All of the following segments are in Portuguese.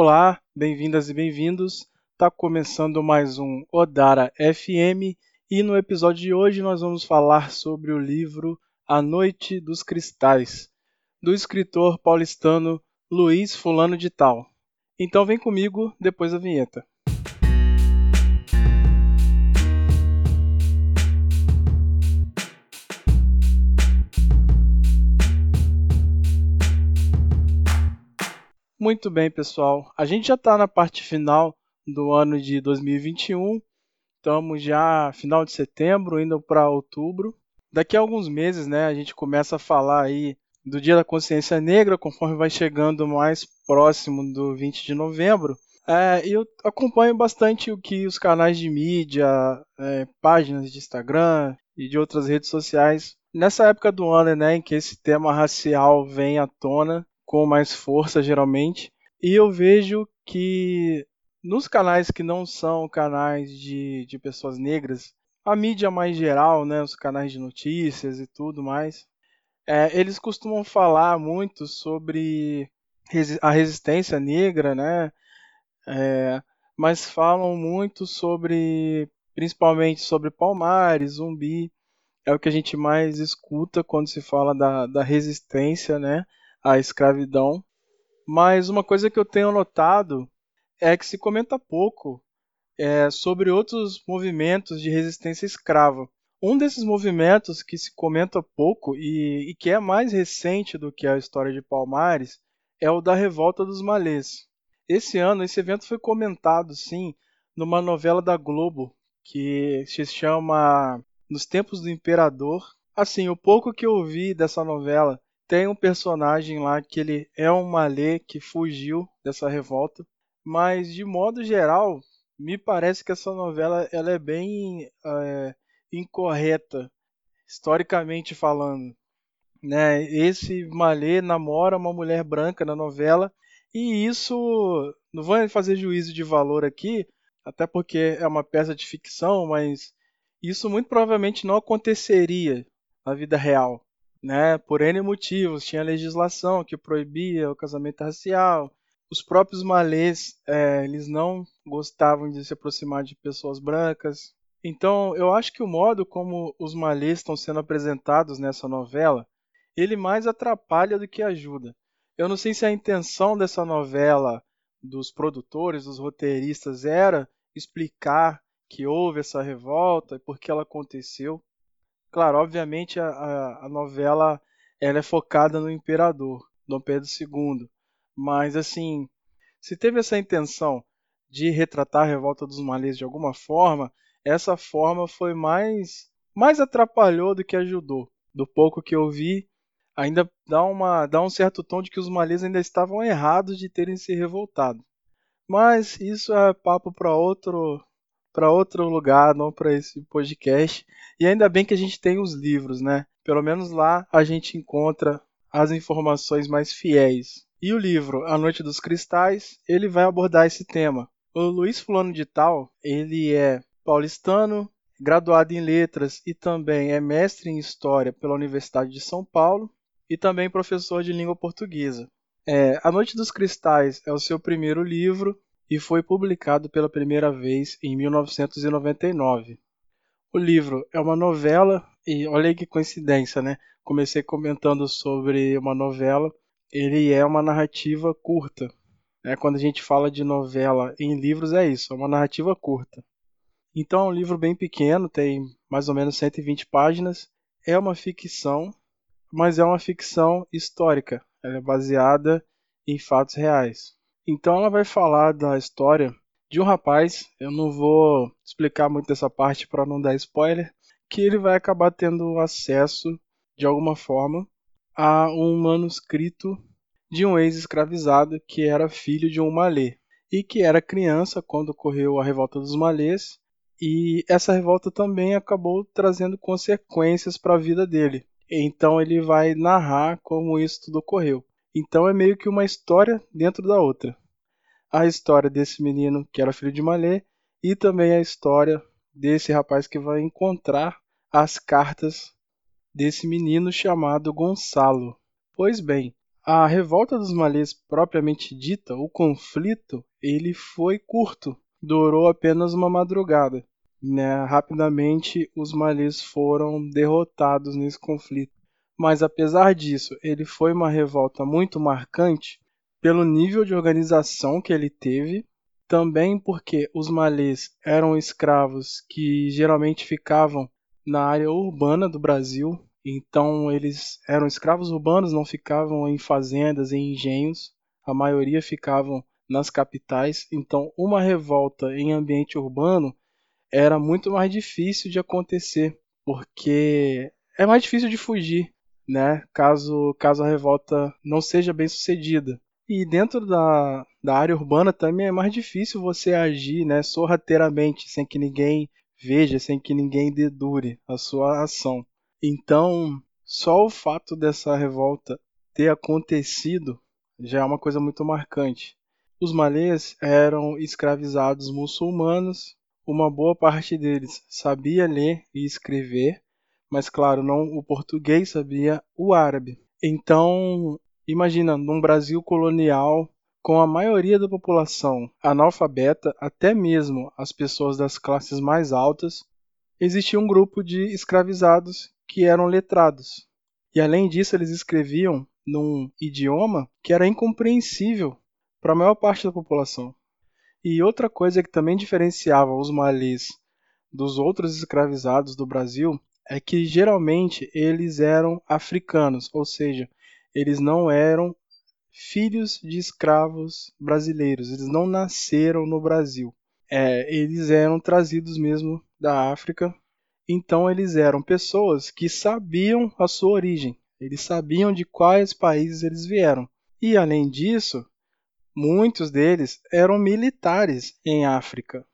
Olá, bem-vindas e bem-vindos. Tá começando mais um Odara FM e no episódio de hoje nós vamos falar sobre o livro A Noite dos Cristais, do escritor paulistano Luiz Fulano de Tal. Então vem comigo depois da vinheta. Muito bem, pessoal. A gente já está na parte final do ano de 2021. Estamos já final de setembro, indo para outubro. Daqui a alguns meses, né, a gente começa a falar aí do Dia da Consciência Negra, conforme vai chegando mais próximo do 20 de novembro. É, eu acompanho bastante o que os canais de mídia, é, páginas de Instagram e de outras redes sociais nessa época do ano, né, em que esse tema racial vem à tona, com mais força, geralmente. E eu vejo que nos canais que não são canais de, de pessoas negras, a mídia mais geral, né, os canais de notícias e tudo mais, é, eles costumam falar muito sobre a resistência negra, né, é, mas falam muito sobre, principalmente sobre Palmares, Zumbi, é o que a gente mais escuta quando se fala da, da resistência, né, à escravidão. Mas uma coisa que eu tenho notado é que se comenta pouco é, sobre outros movimentos de resistência escrava. Um desses movimentos que se comenta pouco e, e, que é mais recente do que a história de Palmares é o da Revolta dos Malês. Esse ano, esse evento foi comentado, sim, numa novela da Globo que se chama Nos Tempos do Imperador. Assim, o pouco que eu vi dessa novela tem um personagem lá que ele é um malê que fugiu dessa revolta, mas de modo geral, me parece que essa novela ela é bem é, incorreta, historicamente falando. Né? Esse malê namora uma mulher branca na novela e isso não vou fazer juízo de valor aqui, até porque é uma peça de ficção, mas isso muito provavelmente não aconteceria na vida real né? Por N motivos, tinha legislação que proibia o casamento racial. Os próprios malês, é, eles não gostavam de se aproximar de pessoas brancas. Então, eu acho que o modo como os malês estão sendo apresentados nessa novela, ele mais atrapalha do que ajuda. Eu não sei se a intenção dessa novela dos produtores, dos roteiristas era explicar que houve essa revolta e por que ela aconteceu. Claro, obviamente a, a, a novela ela é focada no imperador, Dom Pedro II. Mas assim, se teve essa intenção de retratar a revolta dos malês de alguma forma, essa forma foi mais mais atrapalhou do que ajudou. Do pouco que eu vi, ainda dá, uma, dá um certo tom de que os malês ainda estavam errados de terem se revoltado. Mas isso é papo para outro para outro lugar, não para esse podcast. E ainda bem que a gente tem os livros, né? Pelo menos lá a gente encontra as informações mais fiéis. E o livro A Noite dos Cristais, ele vai abordar esse tema. O Luiz Fulano de Tal, ele é paulistano, graduado em letras e também é mestre em história pela Universidade de São Paulo e também professor de língua portuguesa. É, a Noite dos Cristais é o seu primeiro livro e foi publicado pela primeira vez em 1999. O livro é uma novela, e olha que coincidência, né? Comecei comentando sobre uma novela, ele é uma narrativa curta. Né? Quando a gente fala de novela em livros, é isso, é uma narrativa curta. Então é um livro bem pequeno, tem mais ou menos 120 páginas. É uma ficção, mas é uma ficção histórica. Ela é baseada em fatos reais. Então ela vai falar da história de um rapaz, eu não vou explicar muito essa parte para não dar spoiler, que ele vai acabar tendo acesso de alguma forma a um manuscrito de um ex-escravizado que era filho de um malê e que era criança quando ocorreu a revolta dos malês e essa revolta também acabou trazendo consequências para a vida dele. Então ele vai narrar como isso tudo ocorreu. Então é meio que uma história dentro da outra. A história desse menino que era filho de Malê e também a história desse rapaz que vai encontrar as cartas desse menino chamado Gonçalo. Pois bem, A revolta dos malês propriamente dita, o conflito, ele foi curto, durou apenas uma madrugada. Né? Rapidamente os malês foram derrotados nesse conflito. Mas apesar disso, ele foi uma revolta muito marcante pelo nível de organização que ele teve, também porque os malês eram escravos que geralmente ficavam na área urbana do Brasil, então eles eram escravos urbanos, não ficavam em fazendas, em engenhos. A maioria ficavam nas capitais. Então uma revolta em ambiente urbano era muito mais difícil de acontecer, porque é mais difícil de fugir, né? Caso caso a revolta não seja bem sucedida. E dentro da, da área urbana também é mais difícil você agir, né, sorrateiramente, sem que ninguém veja, sem que ninguém dedure a sua ação. Então, só o fato dessa revolta ter acontecido já é uma coisa muito marcante. Os malês eram escravizados muçulmanos, uma boa parte deles sabia ler e escrever, mas claro, não o português sabia o árabe. Então, imagina, num Brasil colonial, com a maioria da população analfabeta, até mesmo as pessoas das classes mais altas, existia um grupo de escravizados que eram letrados. E além disso, eles escreviam num idioma que era incompreensível para a maior parte da população. E outra coisa que também diferenciava os malês dos outros escravizados do Brasil é que geralmente eles eram africanos, ou seja, eles não eram filhos de escravos brasileiros, eles não nasceram no Brasil. É, eles eram trazidos mesmo da África então eles eram pessoas que sabiam a sua origem, eles sabiam de quais países eles vieram. E além disso, muitos deles eram militares em África.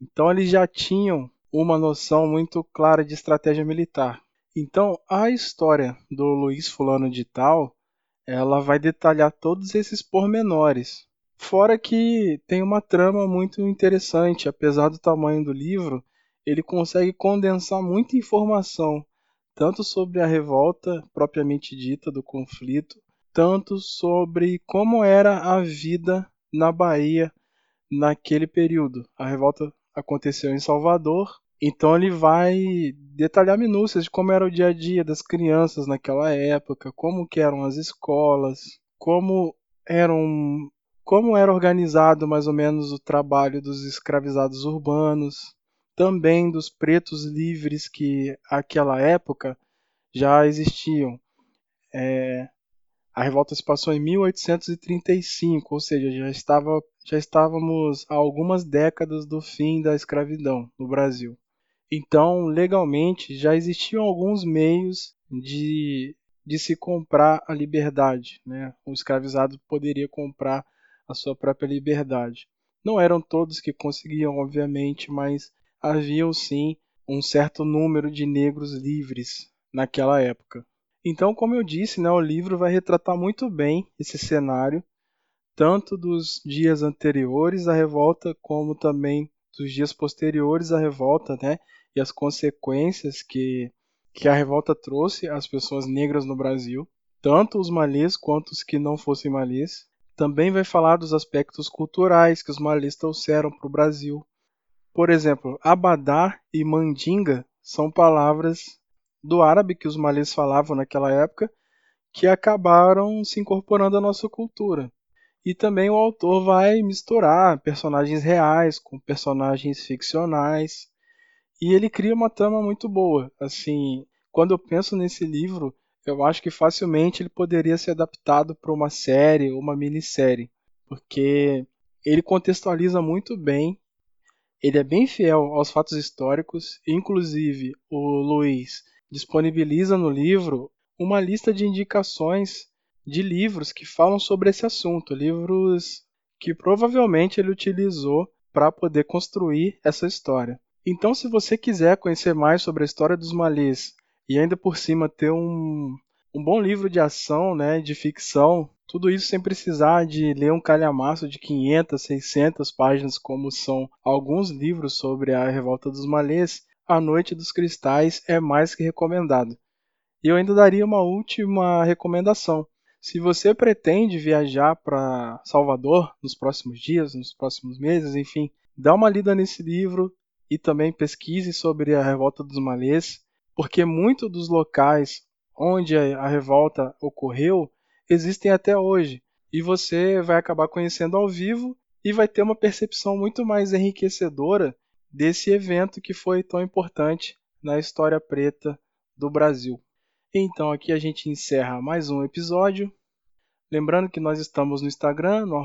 Então eles já tinham uma noção muito clara de estratégia militar. Então a história do Luiz Fulano de Tal, ela vai detalhar todos esses pormenores. Fora que tem uma trama muito interessante, apesar do tamanho do livro, ele consegue condensar muita informação, tanto sobre a revolta propriamente dita do conflito, tanto sobre como era a vida na Bahia naquele período. A revolta aconteceu em Salvador, então ele vai detalhar minúcias de como era o dia a dia das crianças naquela época, como que eram as escolas, como eram como era organizado mais ou menos o trabalho dos escravizados urbanos, também dos pretos livres que naquela época já existiam. É, a revolta se passou em 1835, ou seja, já, estava, já estávamos há algumas décadas do fim da escravidão no Brasil. Então, legalmente, já existiam alguns meios de, de se comprar a liberdade. Né? O escravizado poderia comprar a sua própria liberdade. Não eram todos que conseguiam, obviamente, mas haviam sim um certo número de negros livres naquela época. Então, como eu disse, né, o livro vai retratar muito bem esse cenário, tanto dos dias anteriores à revolta, como também dos dias posteriores à revolta, né, e as consequências que, que a revolta trouxe às pessoas negras no Brasil, tanto os malês quanto os que não fossem malês. Também vai falar dos aspectos culturais que os malês trouxeram para o Brasil, por exemplo, abadá e mandinga são palavras do árabe que os malês falavam naquela época que acabaram se incorporando à nossa cultura. E também o autor vai misturar personagens reais com personagens ficcionais. E ele cria uma trama muito boa. Assim, quando eu penso nesse livro, eu acho que facilmente ele poderia ser adaptado para uma série ou uma minissérie, porque ele contextualiza muito bem ele é bem fiel aos fatos históricos, inclusive o Luiz disponibiliza no livro uma lista de indicações de livros que falam sobre esse assunto, livros que provavelmente ele utilizou para poder construir essa história. Então, se você quiser conhecer mais sobre a história dos malês e ainda por cima ter um, um bom livro de ação, né, de ficção, tudo isso sem precisar de ler um calhamaço de 500, 600 páginas, como são alguns livros sobre a revolta dos malês. A Noite dos Cristais é mais que recomendado. E eu ainda daria uma última recomendação. Se você pretende viajar para Salvador nos próximos dias, nos próximos meses, enfim, dá uma lida nesse livro e também pesquise sobre a revolta dos malês, porque muitos dos locais onde a revolta ocorreu existem até hoje e você vai acabar conhecendo ao vivo e vai ter uma percepção muito mais enriquecedora desse evento que foi tão importante na história preta do Brasil. Então aqui a gente encerra mais um episódio. Lembrando que nós estamos no Instagram, no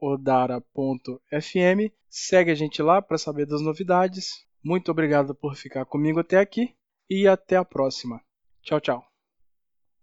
odara.fm. Segue a gente lá para saber das novidades. Muito obrigado por ficar comigo até aqui e até a próxima. Tchau, tchau.